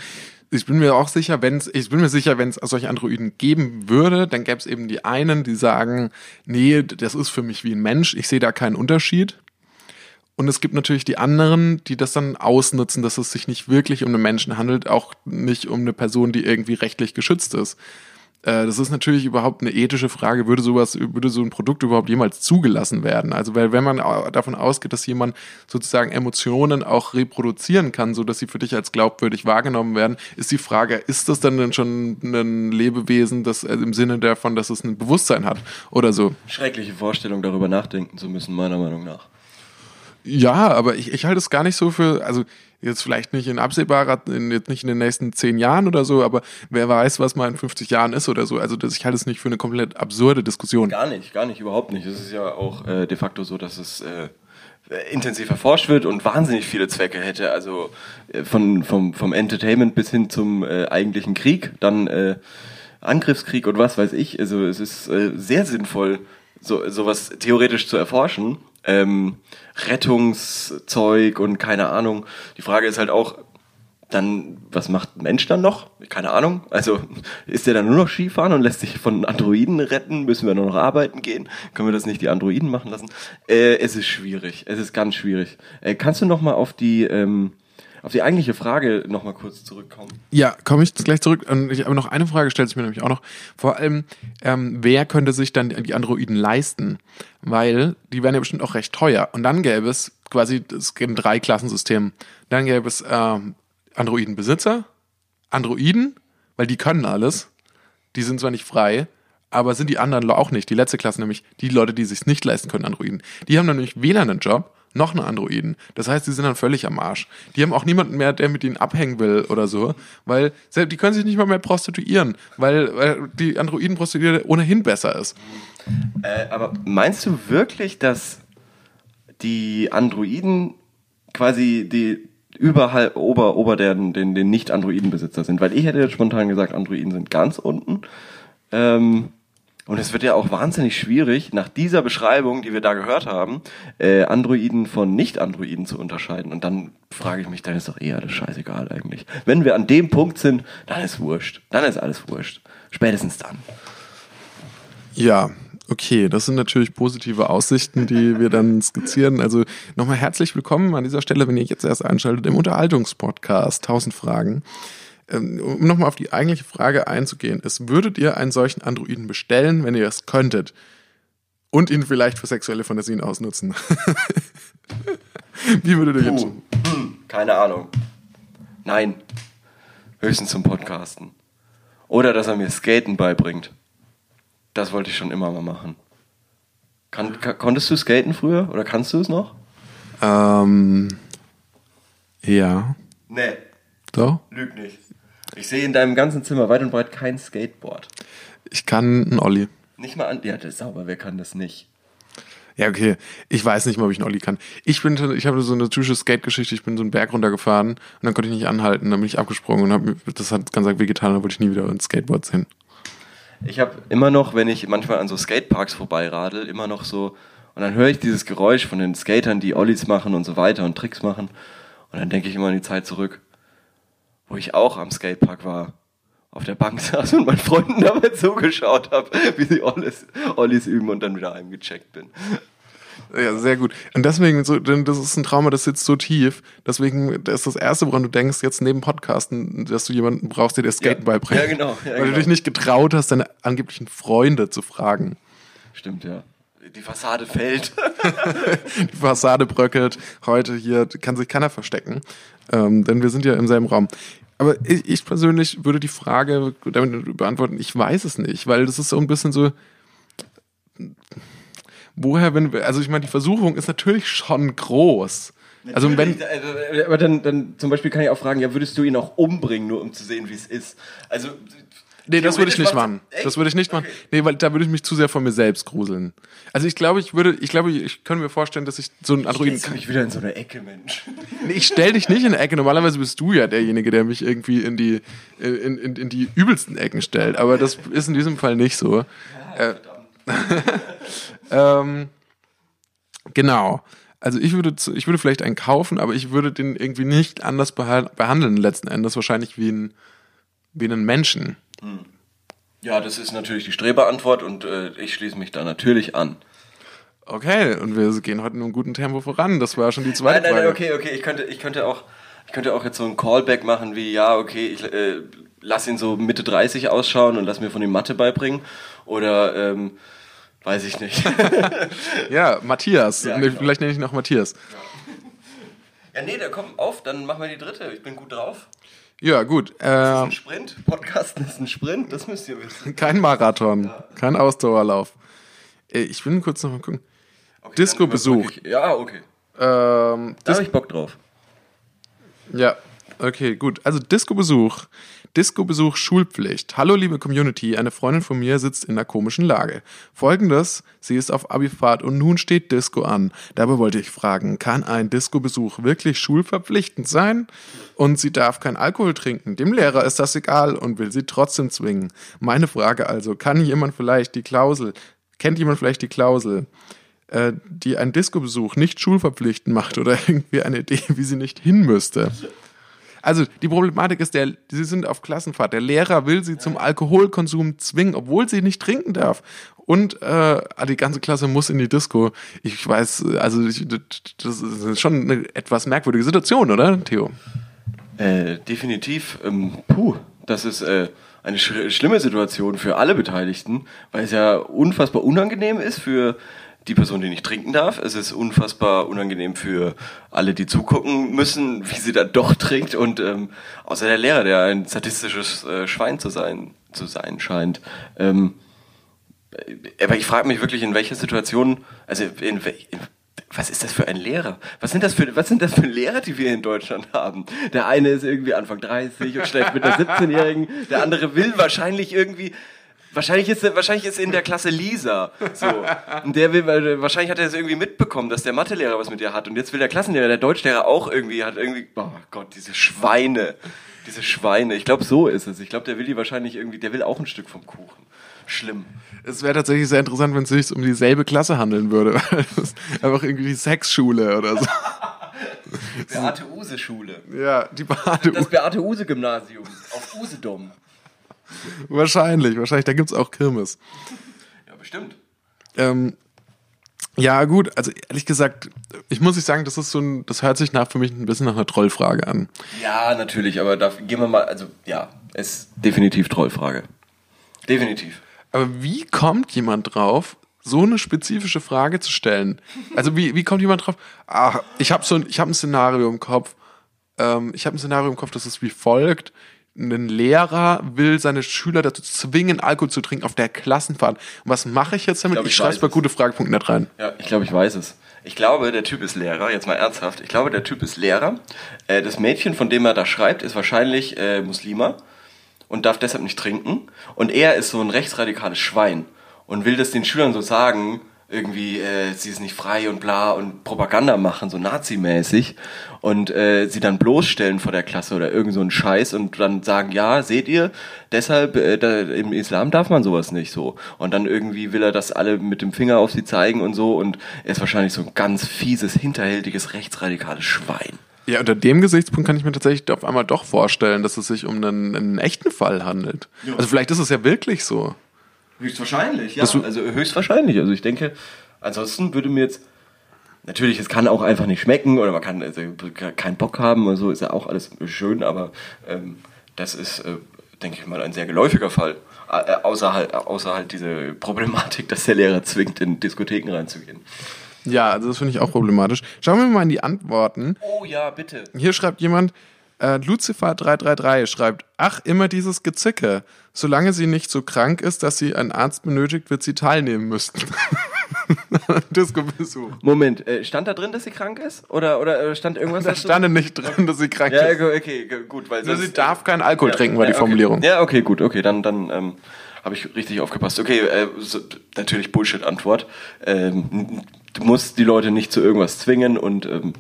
ich bin mir auch sicher, wenn es, ich bin mir sicher, wenn es solche Androiden geben würde, dann gäbe es eben die einen, die sagen, nee, das ist für mich wie ein Mensch, ich sehe da keinen Unterschied. Und es gibt natürlich die anderen, die das dann ausnutzen, dass es sich nicht wirklich um einen Menschen handelt, auch nicht um eine Person, die irgendwie rechtlich geschützt ist. Äh, das ist natürlich überhaupt eine ethische Frage, würde sowas, würde so ein Produkt überhaupt jemals zugelassen werden? Also, weil wenn man davon ausgeht, dass jemand sozusagen Emotionen auch reproduzieren kann, so dass sie für dich als glaubwürdig wahrgenommen werden, ist die Frage, ist das dann denn schon ein Lebewesen, das also im Sinne davon, dass es ein Bewusstsein hat oder so? Schreckliche Vorstellung, darüber nachdenken zu müssen, meiner Meinung nach. Ja, aber ich, ich halte es gar nicht so für, also jetzt vielleicht nicht in absehbarer, in, jetzt nicht in den nächsten zehn Jahren oder so, aber wer weiß, was mal in 50 Jahren ist oder so. Also das, ich halte es nicht für eine komplett absurde Diskussion. Gar nicht, gar nicht, überhaupt nicht. Es ist ja auch äh, de facto so, dass es äh, intensiv erforscht wird und wahnsinnig viele Zwecke hätte. Also äh, von, vom, vom Entertainment bis hin zum äh, eigentlichen Krieg, dann äh, Angriffskrieg und was weiß ich. Also es ist äh, sehr sinnvoll, so, sowas theoretisch zu erforschen ähm, Rettungszeug und keine Ahnung. Die Frage ist halt auch, dann, was macht ein Mensch dann noch? Keine Ahnung. Also ist der dann nur noch Skifahren und lässt sich von Androiden retten? Müssen wir nur noch arbeiten gehen? Können wir das nicht die Androiden machen lassen? Äh, es ist schwierig. Es ist ganz schwierig. Äh, kannst du noch mal auf die ähm, auf die eigentliche Frage noch mal kurz zurückkommen. Ja, komme ich gleich zurück. Und ich habe noch eine Frage, stellt sich mir nämlich auch noch. Vor allem, ähm, wer könnte sich dann die Androiden leisten? Weil die wären ja bestimmt auch recht teuer. Und dann gäbe es quasi, es gibt ein Drei-Klassensystem. Dann gäbe es ähm, Androidenbesitzer, Androiden, weil die können alles. Die sind zwar nicht frei, aber sind die anderen auch nicht. Die letzte Klasse nämlich die Leute, die sich nicht leisten können, Androiden. Die haben dann nämlich weder einen Job, noch einen Androiden. Das heißt, die sind dann völlig am Arsch. Die haben auch niemanden mehr, der mit ihnen abhängen will oder so, weil die können sich nicht mal mehr prostituieren, weil, weil die Androiden-Prostituierte ohnehin besser ist. Äh, aber meinst du wirklich, dass die Androiden quasi die überhalb ober ober den den, den nicht Androiden Besitzer sind, weil ich hätte jetzt spontan gesagt, Androiden sind ganz unten. Ähm, und es wird ja auch wahnsinnig schwierig, nach dieser Beschreibung, die wir da gehört haben, äh, Androiden von Nicht-Androiden zu unterscheiden. Und dann frage ich mich, dann ist doch eher alles scheißegal eigentlich. Wenn wir an dem Punkt sind, dann ist wurscht. Dann ist alles wurscht. Spätestens dann. Ja, Okay, das sind natürlich positive Aussichten, die wir dann skizzieren. Also nochmal herzlich willkommen an dieser Stelle, wenn ihr jetzt erst einschaltet, im Unterhaltungspodcast 1000 Fragen. Ähm, um nochmal auf die eigentliche Frage einzugehen, ist, würdet ihr einen solchen Androiden bestellen, wenn ihr es könntet? Und ihn vielleicht für sexuelle Fantasien ausnutzen? Wie würdet ihr jetzt? Hm, keine Ahnung. Nein. Höchstens zum Podcasten. Oder dass er mir Skaten beibringt. Das wollte ich schon immer mal machen. Kann, konntest du skaten früher? Oder kannst du es noch? Ähm. Ja. Nee. Doch? Lüg nicht. Ich sehe in deinem ganzen Zimmer weit und breit kein Skateboard. Ich kann einen Olli. Nicht mal an. Ja, das ist sauber, wer kann das nicht? Ja, okay. Ich weiß nicht mal, ob ich einen Olli kann. Ich bin, ich habe so eine typische Skate-Geschichte. Ich bin so einen Berg runtergefahren und dann konnte ich nicht anhalten. Dann bin ich abgesprungen und habe das hat ganz arg wehgetan. Dann wollte ich nie wieder ins Skateboard sehen. Ich habe immer noch, wenn ich manchmal an so Skateparks vorbeiradel, immer noch so und dann höre ich dieses Geräusch von den Skatern, die Ollis machen und so weiter und Tricks machen und dann denke ich immer an die Zeit zurück wo ich auch am Skatepark war, auf der Bank saß und meinen Freunden dabei zugeschaut habe, wie sie Ollis, Ollis üben und dann wieder heimgecheckt bin. Ja, sehr gut. Und deswegen, so, denn das ist ein Trauma, das sitzt so tief. Deswegen das ist das Erste, woran du denkst, jetzt neben Podcasten, dass du jemanden brauchst, der dir Skaten ja, beibringt. Ja, genau. Ja, weil genau. du dich nicht getraut hast, deine angeblichen Freunde zu fragen. Stimmt, ja. Die Fassade fällt. die Fassade bröckelt. Heute hier kann sich keiner verstecken. Ähm, denn wir sind ja im selben Raum. Aber ich, ich persönlich würde die Frage damit beantworten, ich weiß es nicht, weil das ist so ein bisschen so, woher, wenn, also ich meine, die Versuchung ist natürlich schon groß. Also wenn, Natürlich, äh, aber dann, dann zum Beispiel kann ich auch fragen, ja, würdest du ihn auch umbringen, nur um zu sehen, wie es ist? Also Nee, das würde ich nicht machen. macht's- Das würde ich nicht machen. Nee, weil da würde ich mich zu sehr von mir selbst gruseln. Also ich glaube, ich würde, ich glaube, ich könnte mir vorstellen, dass ich so einen Androiden. Du mich wieder in so eine Ecke, Mensch. Nee, ich stell dich nicht in eine Ecke. Normalerweise bist du ja derjenige, der mich irgendwie in die, in, in, in die übelsten Ecken stellt. Aber das ist in diesem Fall nicht so. Äh, ähm, genau. Also ich würde, ich würde vielleicht einen kaufen, aber ich würde den irgendwie nicht anders behandeln letzten Endes. Wahrscheinlich wie einen, wie einen Menschen. Ja, das ist natürlich die Streberantwort und äh, ich schließe mich da natürlich an. Okay, und wir gehen heute in einem guten Tempo voran. Das war schon die zweite Nein, nein, Frage. nein, okay, okay, ich könnte, ich könnte auch, ich könnte auch jetzt so ein Callback machen wie, ja, okay, ich äh, lass ihn so Mitte 30 ausschauen und lass mir von ihm Mathe beibringen. Oder, ähm, weiß ich nicht. Ja, Matthias. Ja, genau. Vielleicht nenne ich noch Matthias. ja, nee, da komm auf, dann machen wir die dritte. Ich bin gut drauf. Ja, gut. Das ist Äh, ein Sprint. Podcasten ist ein Sprint, das müsst ihr wissen. kein Marathon, kein Ausdauerlauf. Äh, Ich will kurz noch mal gucken. Okay, Disco-Besuch. Ja, okay. Ähm, Da habe ich Bock drauf. Ja, okay, gut. Also Disco-Besuch. Disco-Besuch Schulpflicht. Hallo liebe Community, eine Freundin von mir sitzt in einer komischen Lage. Folgendes, sie ist auf Abifahrt und nun steht Disco an. Dabei wollte ich fragen, kann ein Disco-Besuch wirklich schulverpflichtend sein? Und sie darf kein Alkohol trinken. Dem Lehrer ist das egal und will sie trotzdem zwingen. Meine Frage also, kann jemand vielleicht die Klausel, kennt jemand vielleicht die Klausel? äh, die einen Disco-Besuch nicht schulverpflichtend macht oder irgendwie eine Idee, wie sie nicht hin müsste. Also die Problematik ist, der, sie sind auf Klassenfahrt. Der Lehrer will sie zum Alkoholkonsum zwingen, obwohl sie nicht trinken darf. Und äh, die ganze Klasse muss in die Disco. Ich weiß, also ich, das ist schon eine etwas merkwürdige Situation, oder, Theo? Äh, definitiv. Ähm, puh, das ist äh, eine sch schlimme Situation für alle Beteiligten, weil es ja unfassbar unangenehm ist für die Person, die nicht trinken darf. Es ist unfassbar unangenehm für alle, die zugucken müssen, wie sie dann doch trinkt. Und ähm, außer der Lehrer, der ein sadistisches äh, Schwein zu sein, zu sein scheint. Ähm, äh, aber ich frage mich wirklich, in welcher Situation, also in, wel- was ist das für ein Lehrer? Was sind das für, was sind das für Lehrer, die wir in Deutschland haben? Der eine ist irgendwie Anfang 30 und schläft mit einer 17-Jährigen. Der andere will wahrscheinlich irgendwie, wahrscheinlich ist, er- wahrscheinlich ist in der Klasse Lisa, so. Und der will, wahrscheinlich hat er es irgendwie mitbekommen, dass der Mathelehrer was mit ihr hat. Und jetzt will der Klassenlehrer, der Deutschlehrer auch irgendwie, hat irgendwie, oh Gott, diese Schweine. Diese Schweine. Ich glaube, so ist es. Ich glaube, der will die wahrscheinlich irgendwie, der will auch ein Stück vom Kuchen. Schlimm. Es wäre tatsächlich sehr interessant, wenn es sich um dieselbe Klasse handeln würde. einfach irgendwie die Sexschule oder so. Beate Use Schule. Ja, die Bade. Das Beate Use Gymnasium auf Usedom. Wahrscheinlich, wahrscheinlich. Da gibt's auch Kirmes. Ja, bestimmt. Ähm, ja, gut, also ehrlich gesagt, ich muss nicht sagen, das ist so ein, das hört sich nach für mich ein bisschen nach einer Trollfrage an. Ja, natürlich, aber da gehen wir mal, also ja, ist definitiv Trollfrage. Definitiv. Aber wie kommt jemand drauf, so eine spezifische Frage zu stellen? Also wie, wie kommt jemand drauf? Ach, ich habe so ein, ich habe ein Szenario im Kopf. Ähm, ich habe ein Szenario im Kopf, das ist wie folgt. Ein Lehrer will seine Schüler dazu zwingen, Alkohol zu trinken auf der Klassenfahrt. Und was mache ich jetzt damit? glaub, Ich, ich schreibe es bei es. gutefrage.net rein. Ja, ich glaube, ich weiß es. Ich glaube, der Typ ist Lehrer, jetzt mal ernsthaft. Ich glaube, der Typ ist Lehrer. Äh, das Mädchen, von dem er da schreibt, ist wahrscheinlich äh, Muslima und darf deshalb nicht trinken. Und er ist so ein rechtsradikales Schwein und will das den Schülern so sagen, irgendwie, äh, sie ist nicht frei und bla und Propaganda machen, so nazimäßig und äh, sie dann bloßstellen vor der Klasse oder irgend so einen Scheiß und dann sagen, ja, seht ihr, deshalb äh, da, im Islam darf man sowas nicht so. Und dann irgendwie will er das alle mit dem Finger auf sie zeigen und so und er ist wahrscheinlich so ein ganz fieses, hinterhältiges, rechtsradikales Schwein. Ja, unter dem Gesichtspunkt kann ich mir tatsächlich auf einmal doch vorstellen, dass es sich um einen, einen echten Fall handelt. Ja. Also vielleicht ist es ja wirklich so. Höchstwahrscheinlich, ja. Du- also höchstwahrscheinlich. Also ich denke, ansonsten würde mir jetzt. Natürlich, es kann auch einfach nicht schmecken oder man kann also, keinen Bock haben oder so, ist ja auch alles schön, aber ähm, das ist, äh, denke ich mal, ein sehr geläufiger Fall. Äh, außer, halt, außer halt diese Problematik, dass der Lehrer zwingt, in Diskotheken reinzugehen. Ja, also das finde ich auch problematisch. Schauen wir mal in die Antworten. Oh ja, bitte. Hier schreibt jemand, äh, Lucifer333 schreibt, ach, immer dieses Gezicke. Solange sie nicht so krank ist, dass sie einen Arzt benötigt, wird sie teilnehmen müssen. Disco-Besuch. Moment, äh, stand da drin, dass sie krank ist? Oder, oder äh, stand irgendwas Da dazu? stand nicht drin, dass sie krank Ja, ist. okay, okay, gut, weil Nur sonst, sie darf keinen Alkohol Ja, trinken, war ja, die Formulierung. Okay. Ja, okay, gut, okay, dann, dann ähm, habe ich richtig aufgepasst. Okay, äh, so, natürlich Bullshit-Antwort. Ähm, du musst die Leute nicht zu irgendwas zwingen und ähm,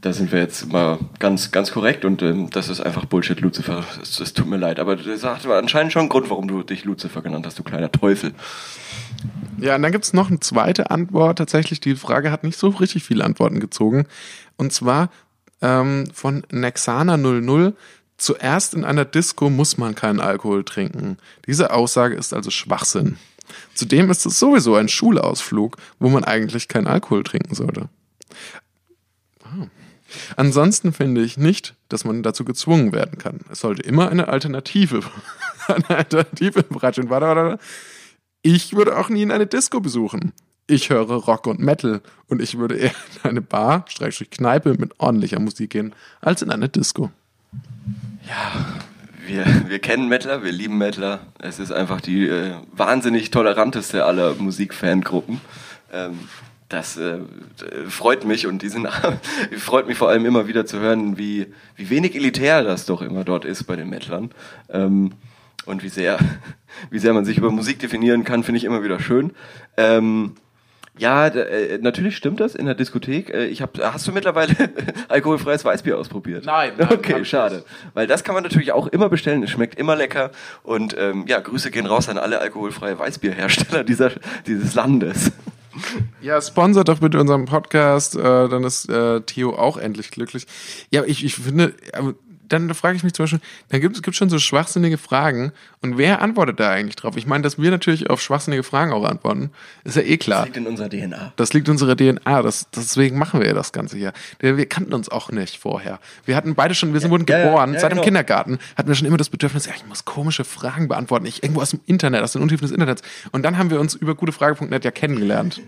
da sind wir jetzt mal ganz, ganz korrekt und ähm, das ist einfach Bullshit, Lucifer. Es, es tut mir leid, aber das hat anscheinend schon einen Grund, warum du dich Lucifer genannt hast, du kleiner Teufel. Ja, und dann gibt's noch eine zweite Antwort. Tatsächlich, die Frage hat nicht so richtig viele Antworten gezogen. Und zwar ähm, von Nexana00. Zuerst in einer Disco muss man keinen Alkohol trinken. Diese Aussage ist also Schwachsinn. Zudem ist es sowieso ein Schulausflug, wo man eigentlich keinen Alkohol trinken sollte. Ah. Ansonsten finde ich nicht, dass man dazu gezwungen werden kann. Es sollte immer eine Alternative, eine Alternative bereitstehen. Warte, warte, warte. Ich würde auch nie in eine Disco besuchen. Ich höre Rock und Metal und ich würde eher in eine Bar, Schrägstrich Kneipe mit ordentlicher Musik gehen, als in eine Disco. Wir, wir kennen Mettler, wir lieben Mettler. Es ist einfach die äh, wahnsinnig toleranteste aller Musikfangruppen. Ähm, das äh, freut mich und die sind, freut mich vor allem immer wieder zu hören, wie, wie wenig elitär das doch immer dort ist bei den Mettlern. Ähm, und wie sehr, wie sehr man sich über Musik definieren kann, finde ich immer wieder schön. Ähm, ja, äh, natürlich stimmt das in der Diskothek. Äh, Ich hab, hast du mittlerweile alkoholfreies Weißbier ausprobiert? Nein, nein, Okay, schade. Weil das kann man natürlich auch immer bestellen. Es schmeckt immer lecker. Und ähm, ja, Grüße gehen raus an alle alkoholfreie Weißbierhersteller dieser, dieses Landes. Ja, sponsert doch bitte unseren Podcast, äh, dann ist äh, Theo auch endlich glücklich. Ja, ich, ich finde, aber dann frage ich mich zum Beispiel, da gibt es gibt schon so schwachsinnige Fragen und wer antwortet da eigentlich drauf? Ich meine, dass wir natürlich auf schwachsinnige Fragen auch antworten, ist ja eh klar. Liegt in unserer DNA. Das liegt in unserer DNA, das, deswegen machen wir ja das Ganze hier. Wir wir kannten uns auch nicht vorher. Wir hatten beide schon, wir sind, wurden ja, ja, geboren, ja, seit genau. dem Kindergarten hatten wir schon immer das Bedürfnis, ja, ich muss komische Fragen beantworten, ich irgendwo aus dem Internet, aus den Untiefen des Internets. Und dann haben wir uns über gutefrage.net ja kennengelernt.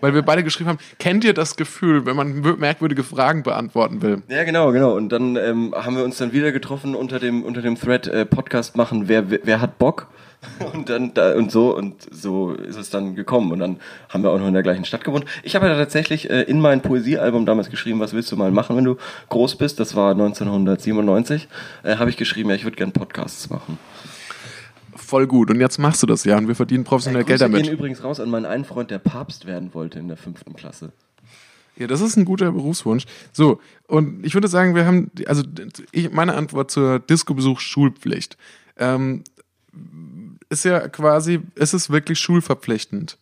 Weil wir beide geschrieben haben, kennt ihr das Gefühl, wenn man merkwürdige Fragen beantworten will? Ja, genau, genau. Und dann ähm, haben wir uns dann wieder getroffen unter dem, unter dem Thread äh, Podcast machen, wer, wer, hat Bock? Und dann da und so und so ist es dann gekommen und dann haben wir auch noch in der gleichen Stadt gewohnt. Ich habe ja tatsächlich äh, in mein Poesiealbum damals geschrieben, was willst du mal machen, wenn du groß bist? Das war 1997. Äh, habe ich geschrieben, ja, ich würde gern Podcasts machen. Voll gut. Und jetzt machst du das ja und wir verdienen professionell Geld damit. gehen übrigens raus an meinen einen Freund, der Papst werden wollte in der fünften Klasse. Ja, das ist ein guter Berufswunsch. So, und ich würde sagen, wir haben, also ich, meine Antwort zur Disco-Besuch Schulpflicht. Ähm, ist ja quasi, ist es wirklich schulverpflichtend?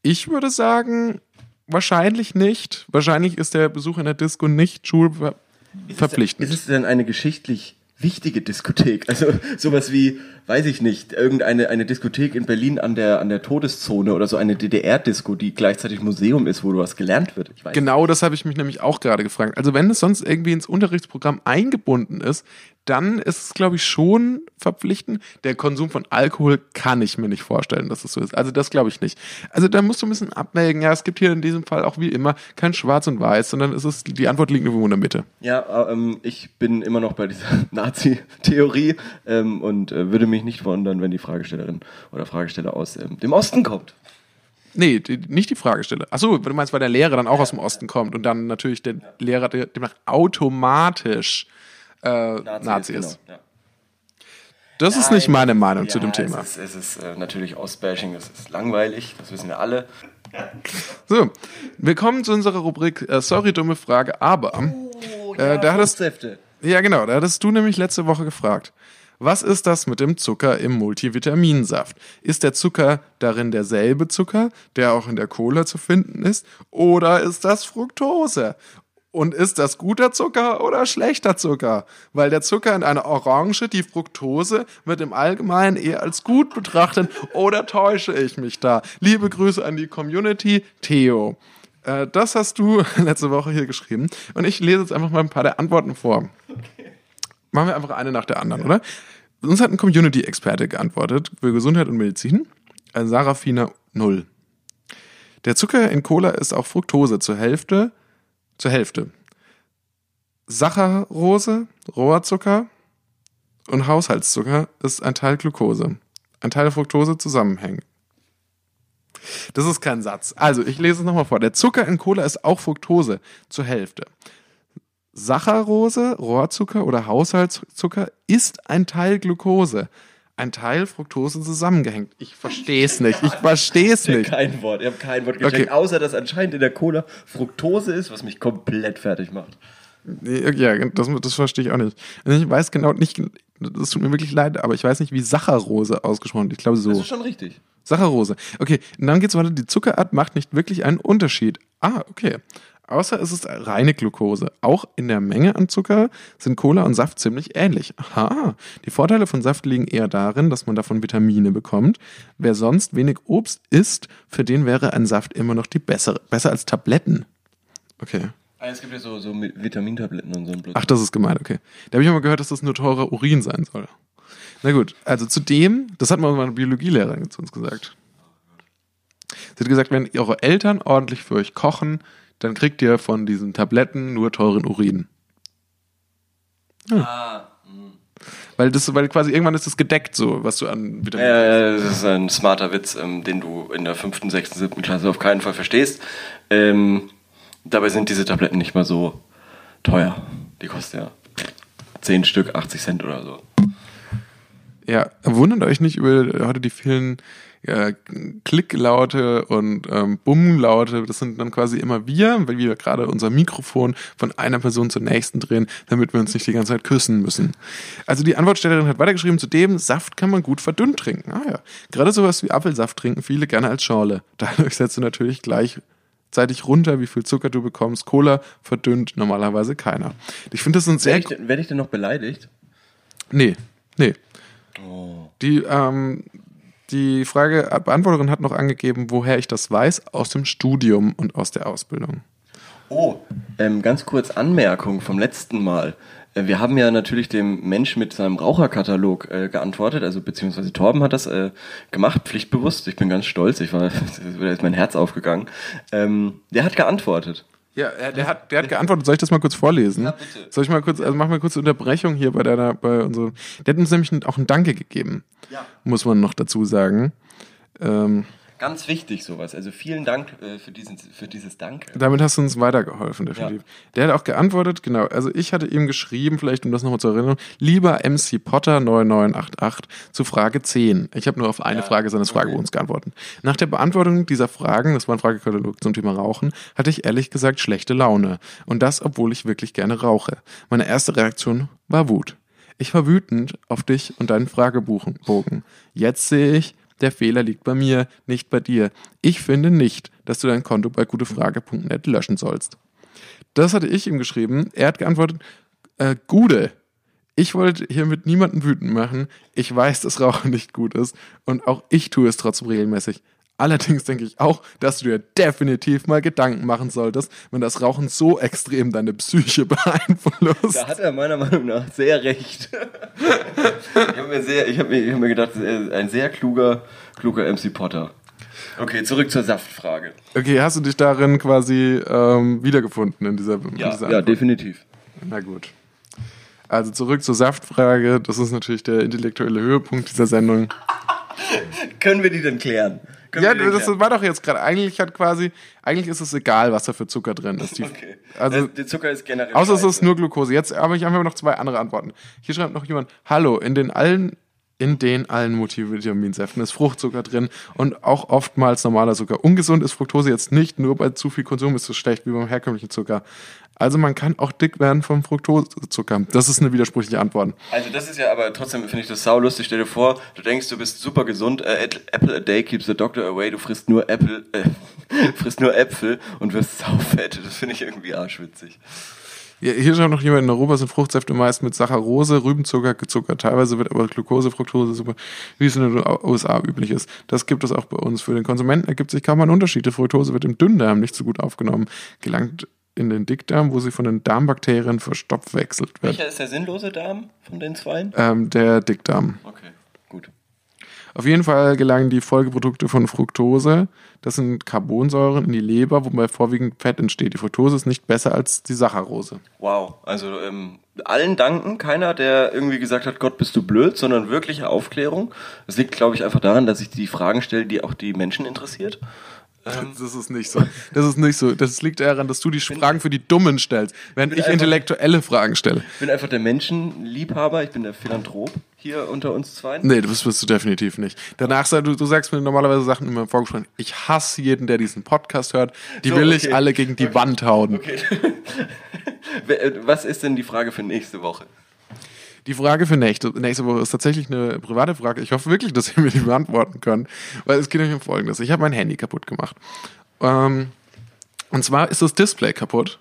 Ich würde sagen, wahrscheinlich nicht. Wahrscheinlich ist der Besuch in der Disco nicht schulverpflichtend. Ist es denn eine geschichtlich wichtige Diskothek? Also sowas wie, weiß ich nicht, irgendeine eine Diskothek in Berlin an der an der Todeszone oder so eine DDR-Disco, die gleichzeitig Museum ist, wo was gelernt wird. Genau das habe ich mich nämlich auch gerade gefragt. Also wenn es sonst irgendwie ins Unterrichtsprogramm eingebunden ist, dann ist es, glaube ich, schon verpflichtend. Der Konsum von Alkohol kann ich mir nicht vorstellen, dass es so ist. Also das glaube ich nicht. Also da musst du ein bisschen abwägen. Ja, es gibt hier in diesem Fall auch wie immer kein Schwarz und Weiß, sondern es ist, die Antwort liegt irgendwo in der Mitte. Ja, ähm, ich bin immer noch bei dieser Nazi-Theorie ähm, und äh, würde mich nicht wundern, wenn die Fragestellerin oder Fragesteller aus ähm, dem Osten kommt. Nee, die, nicht die Fragestelle. Achso, du meinst, weil der Lehrer dann auch aus dem Osten kommt und dann natürlich der Lehrer der- demnach automatisch äh, Nazi, ist. Genau, ja. Das ist nicht meine Meinung zu dem Ja, Thema. Es ist, es ist äh, natürlich Ostbashing, es ist langweilig, das wissen wir alle. So, willkommen zu unserer Rubrik äh, Sorry, dumme Frage, aber äh, da hattest, ja genau, da hattest du nämlich letzte Woche gefragt. Was ist das mit dem Zucker im Multivitaminsaft? Ist der Zucker darin derselbe Zucker, der auch in der Cola zu finden ist? Oder ist das Fructose? Und ist das guter Zucker oder schlechter Zucker? Weil der Zucker in einer Orange, die Fructose, wird im Allgemeinen eher als gut betrachtet. Oder täusche ich mich da? Liebe Grüße an die Community, Theo. Äh, das hast du letzte Woche hier geschrieben. Und ich lese jetzt einfach mal ein paar der Antworten vor. Machen wir einfach eine nach der anderen, oder? Uns hat ein Community-Experte geantwortet für Gesundheit und Medizin. Äh, Sarafina 0. Der Zucker in Cola ist auch Fructose zur Hälfte. Zur Hälfte. Saccharose, Rohrzucker und Haushaltszucker ist ein Teil Glucose. Ein Teil Fructose zusammenhängen. Das ist kein Satz. Also, ich lese es nochmal vor. Der Zucker in Cola ist auch Fructose zur Hälfte. Saccharose, Rohrzucker oder Haushaltszucker ist ein Teil Glucose. Ein Teil Fructose zusammengehängt. Ich verstehe es nicht. Ich verstehe es nicht. Kein Wort. Ich habe kein Wort gecheckt, Okay. außer dass anscheinend in der Cola Fructose ist, was mich komplett fertig macht. Ja, das, das verstehe ich auch nicht. Ich weiß genau nicht, das tut mir wirklich leid, aber ich weiß nicht, wie Saccharose ausgesprochen wird. Ich glaube Das so. ist schon richtig. Saccharose. Okay, und dann geht's weiter. Die Zuckerart macht nicht wirklich einen Unterschied. Ah, okay. Außer es ist reine Glucose. Auch in der Menge an Zucker sind Cola und Saft ziemlich ähnlich. Aha. Die Vorteile von Saft liegen eher darin, dass man davon Vitamine bekommt. Wer sonst wenig Obst isst, für den wäre ein Saft immer noch die bessere. Besser als Tabletten. Okay. Ah, es gibt ja so, so Vitamintabletten und so ein Blödsinn. Ach, das ist gemein, okay. Da habe ich aber gehört, dass das nur teurer Urin sein soll. Na gut, also zudem, das hat mal meine Biologielehrerin zu uns gesagt. Sie hat gesagt, wenn eure Eltern ordentlich für euch kochen, dann kriegt ihr von diesen Tabletten nur teuren Urin. Ah, Weil das, weil quasi irgendwann ist das gedeckt so, was du an Vitaminen. Äh, das ist ein smarter Witz, ähm, den du in der fünften, sechsten, siebten Klasse auf keinen Fall verstehst. Ähm, dabei sind diese Tabletten nicht mal so teuer. Die kosten ja 10 Stück, 80 Cent oder so. Ja, wundert euch nicht über heute die vielen äh, Klicklaute und ähm, Bummlaute. Das sind dann quasi immer wir, weil wir gerade unser Mikrofon von einer Person zur nächsten drehen, damit wir uns nicht die ganze Zeit küssen müssen. Also die Antwortstellerin hat weitergeschrieben, zudem, Saft kann man gut verdünnt trinken. Ah ja, gerade sowas wie Apfelsaft trinken viele gerne als Schorle. Dadurch setzt du natürlich gleichzeitig runter, wie viel Zucker du bekommst. Cola verdünnt normalerweise keiner. Ich finde, das sind sehr... Werde ich, denn- ich denn noch beleidigt? Nee, nee. Oh. Die, ähm, die Frage Beantworterin hat noch angegeben, woher ich das weiß, aus dem Studium und aus der Ausbildung. Oh, ähm, ganz kurz Anmerkung vom letzten Mal. Äh, Wir haben ja natürlich dem Mensch mit seinem Raucherkatalog äh, geantwortet, also beziehungsweise Torben hat das äh, gemacht, pflichtbewusst. Ich bin ganz stolz, ich war, da ist mein Herz aufgegangen. Ähm, der hat geantwortet. Ja, er- der hat, der hat geantwortet. Soll ich das mal kurz vorlesen? Ja, bitte. Soll ich mal kurz, also mach mal kurz Unterbrechung hier bei deiner, bei unserem. Der hat uns nämlich auch ein Danke gegeben. Ja. Muss man noch dazu sagen. Ähm, Ganz wichtig sowas. Also vielen Dank äh, für, diesen, für dieses Danke. damit hast du uns weitergeholfen, definitiv. Der hat auch geantwortet, genau. Also ich hatte ihm geschrieben, vielleicht um das nochmal zu erinnern, lieber MC Potter 9988 zu Frage 10. Ich habe nur auf eine Ja, Frage seines Fragebogens geantwortet. Nach der Beantwortung dieser Fragen, das war ein Fragekatalog zum Thema Rauchen, hatte ich ehrlich gesagt schlechte Laune. Und das, obwohl ich wirklich gerne rauche. Meine erste Reaktion war Wut. Ich war wütend auf dich und deinen Fragebogen. Jetzt sehe ich, der Fehler liegt bei mir, nicht bei dir. Ich finde nicht, dass du dein Konto bei gutefrage.net löschen sollst. Das hatte ich ihm geschrieben. Er hat geantwortet, äh, Gude, ich wollte hiermit niemanden wütend machen. Ich weiß, dass Rauchen nicht gut ist und auch ich tue es trotzdem regelmäßig. Allerdings denke ich auch, dass du dir definitiv mal Gedanken machen solltest, wenn das Rauchen so extrem deine Psyche beeinflusst. Da hat er meiner Meinung nach sehr recht. ich habe mir, sehr- ich hab mir, ich hab mir gedacht, er ist ein sehr kluger, kluger MC Potter. Okay, zurück zur Saftfrage. Okay, hast du dich darin quasi ähm, wiedergefunden in dieser, in Ja, dieser ja definitiv. Na gut. Also zurück zur Saftfrage. Das ist natürlich der intellektuelle Höhepunkt dieser Sendung. Können wir die denn klären? Ja, das war doch jetzt gerade. Eigentlich hat quasi, eigentlich ist es egal, was da für Zucker drin ist. Die, Okay. Also, Also, der Zucker ist generell. außer es ist nur Glucose. Jetzt habe ich einfach noch zwei andere Antworten. Hier schreibt noch jemand: Hallo, in den allen in den allen Multivitaminsäften ist Fruchtzucker drin und auch oftmals normaler Zucker. Ungesund ist Fructose jetzt nicht, nur bei zu viel Konsum ist es schlecht wie beim herkömmlichen Zucker. Also man kann auch dick werden vom Fructosezucker. Das ist eine widersprüchliche Antwort. Also das ist ja aber trotzdem, finde ich das sau lustig. Stell dir vor, du denkst, du bist super gesund. Äh, Apple a day keeps the doctor away. Du frisst nur Apple, äh, frisst nur Äpfel und wirst saufett. Das finde ich irgendwie arschwitzig. Hier schaut noch jemand, in Europa sind Fruchtsäfte meist mit Saccharose, Rübenzucker gezuckert. Teilweise wird aber Glucose, Fructose, super, wie es in den USA üblich ist. Das gibt es auch bei uns. Für den Konsumenten ergibt sich kaum ein Unterschied. Die Fructose wird im Dünndarm nicht so gut aufgenommen, gelangt in den Dickdarm, wo sie von den Darmbakterien verstoffwechselt wird. Welcher ist der sinnlose Darm von den zweien? Ähm, der Dickdarm. Okay. Auf jeden Fall gelangen die Folgeprodukte von Fructose. Das sind Carbonsäuren in die Leber, wobei vorwiegend Fett entsteht. Die Fructose ist nicht besser als die Saccharose. Wow, also ähm, allen danken. Keiner, der irgendwie gesagt hat, Gott, bist du blöd, sondern wirkliche Aufklärung. Das liegt, glaube ich, einfach daran, dass ich die Fragen stelle, die auch die Menschen interessiert. Das ist nicht so. Das ist nicht so. Das liegt daran, dass du die Fragen für die Dummen stellst, während ich intellektuelle Fragen stelle. Ich bin einfach der Menschenliebhaber, ich bin der Philanthrop hier unter uns zwei. Nee, das bist du definitiv nicht. Danach sagst du, du sagst mir normalerweise Sachen immer im Vorgespräch. Ich hasse jeden, der diesen Podcast hört. Die So, will okay. ich alle gegen die Okay. Wand hauen. Okay. Äh, Was ist denn die Frage für nächste Woche? Die Frage für nächste, nächste Woche ist tatsächlich eine private Frage. Ich hoffe wirklich, dass ihr mir die beantworten könnt, weil es geht euch um Folgendes. Ich habe mein Handy kaputt gemacht. Ähm, und zwar ist das Display kaputt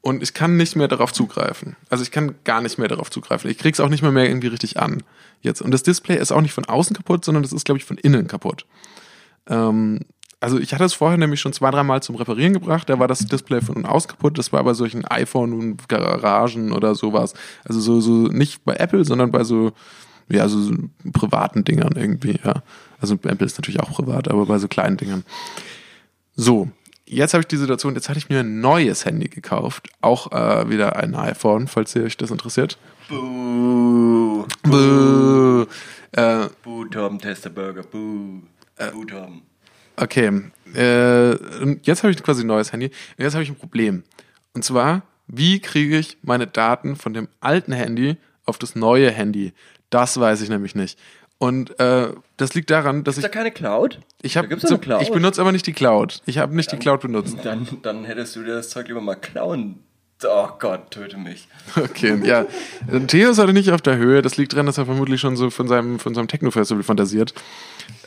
und ich kann nicht mehr darauf zugreifen. Also ich kann gar nicht mehr darauf zugreifen. Ich krieg's auch nicht mehr, mehr irgendwie richtig an jetzt. Und das Display ist auch nicht von außen kaputt, sondern das ist, glaube ich, von innen kaputt. Ähm, also ich hatte es vorher nämlich schon zwei, dreimal zum Reparieren gebracht. Da war das Display von außen kaputt. Das war bei solchen iPhone und Garagen oder sowas. Also so, so nicht bei Apple, sondern bei so, ja, so privaten Dingern irgendwie, ja. Also Apple ist natürlich auch privat, aber bei so kleinen Dingern. So, jetzt habe ich die Situation, jetzt hatte ich mir ein neues Handy gekauft. Auch äh, wieder ein iPhone, falls ihr euch das interessiert. Buh. Buh. Äh, Buh, Tom, Tester Burger. Buh. Buh, Tom. Okay, äh, jetzt habe ich quasi ein neues Handy. Jetzt habe ich ein Problem. Und zwar, wie kriege ich meine Daten von dem alten Handy auf das neue Handy? Das weiß ich nämlich nicht. Und äh, das liegt daran, dass Ist ich da keine Cloud? ich habe gibt's eine Cloud. ich benutze aber nicht die Cloud. Ich habe nicht die Cloud benutzt. Dann, dann hättest du dir das Zeug lieber mal klauen. Oh Gott, töte mich. Okay, ja. Theo ist heute nicht auf der Höhe. Das liegt daran, dass er vermutlich schon so von seinem, von seinem Techno-Festival fantasiert.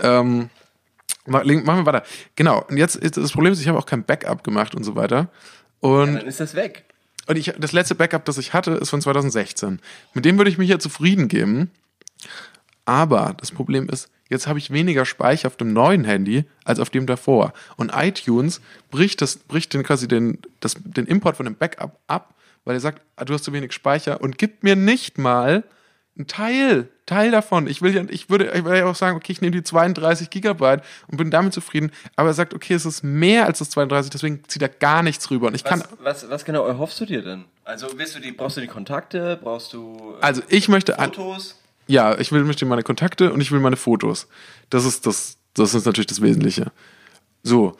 Ähm, machen wir weiter. Genau. Und jetzt ist das Problem, ist, ich habe auch kein Backup gemacht und so weiter. Und Dann ist das weg. Und ich, das letzte Backup, das ich hatte, ist von 2016. Mit dem würde ich mich ja zufrieden geben. Aber das Problem ist, jetzt habe ich weniger Speicher auf dem neuen Handy als auf dem davor. Und iTunes bricht, das, bricht den, quasi den, das, den Import von dem Backup ab, weil er sagt, ah, du hast zu wenig Speicher und gibt mir nicht mal einen Teil, Teil davon. Ich will ja, ich würde, ich würde ja auch sagen, okay, ich nehme die 32 Gigabyte und bin damit zufrieden. Aber er sagt, okay, es ist mehr als das 32, deswegen zieht er gar nichts rüber. Und ich kann, Was, was, was genau erhoffst du dir denn? Also willst du die, brauchst du die Kontakte? Brauchst du äh, also ich möchte, Fotos? Ja, ich will möchte meine Kontakte und ich will meine Fotos. Das ist das, das ist natürlich das Wesentliche. So.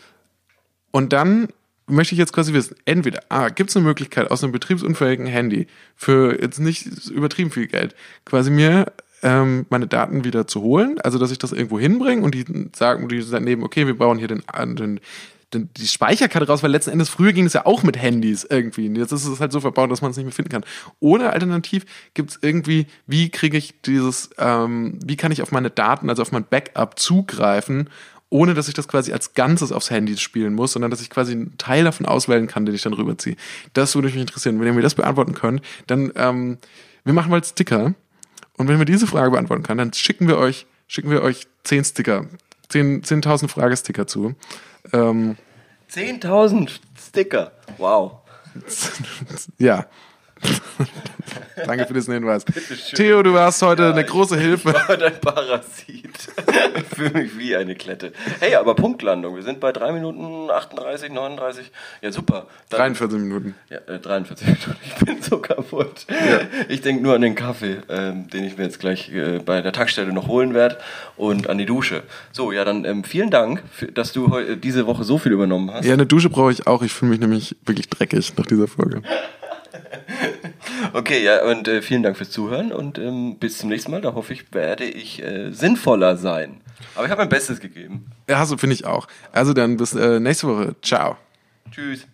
Und dann möchte ich jetzt quasi wissen, entweder, ah, gibt es eine Möglichkeit, aus einem betriebsunfähigen Handy für jetzt nicht übertrieben viel Geld, quasi mir ähm, meine Daten wieder zu holen, also dass ich das irgendwo hinbringe und die sagen, die daneben, okay, wir bauen hier den, den, den, die Speicherkarte raus, weil letzten Endes früher ging es ja auch mit Handys irgendwie. Jetzt ist es halt so verbaut, dass man es nicht mehr finden kann. Oder alternativ gibt es irgendwie, wie kriege ich dieses, ähm, wie kann ich auf meine Daten, also auf mein Backup zugreifen, ohne dass ich das quasi als Ganzes aufs Handy spielen muss, sondern dass ich quasi einen Teil davon auswählen kann, den ich dann rüberziehe. Das würde mich interessieren. Wenn ihr mir das beantworten könnt, dann, ähm, wir machen mal Sticker. Und wenn wir diese Frage beantworten können, dann schicken wir euch, schicken wir euch 10 Sticker, 10 10.000 Fragesticker zu. Ähm, 10.000 Sticker. Wow. ja. Danke für diesen Hinweis. Theo, du warst heute eine große Hilfe. Aber dein Parasit. ich fühle mich wie eine Klette. Hey, aber Punktlandung. Wir sind bei 3 Minuten 38, 39. Ja, super. Dann, 43 Minuten. Ja, äh, 43 Minuten. Ich bin so kaputt. Ich denke nur an den Kaffee, ähm, den ich mir jetzt gleich äh, bei der Tankstelle noch holen werde und an die Dusche. So, ja, dann ähm, vielen Dank, für, dass du diese Woche so viel übernommen hast. Ja, eine Dusche brauche ich auch. Ich fühle mich nämlich wirklich dreckig nach dieser Folge. Okay, ja, und äh, vielen Dank fürs Zuhören und ähm, bis zum nächsten Mal. Da hoffe ich, werde ich äh, sinnvoller sein. Aber ich habe mein Bestes gegeben. Ja, so finde ich auch. Also dann bis äh, nächste Woche. Ciao. Tschüss.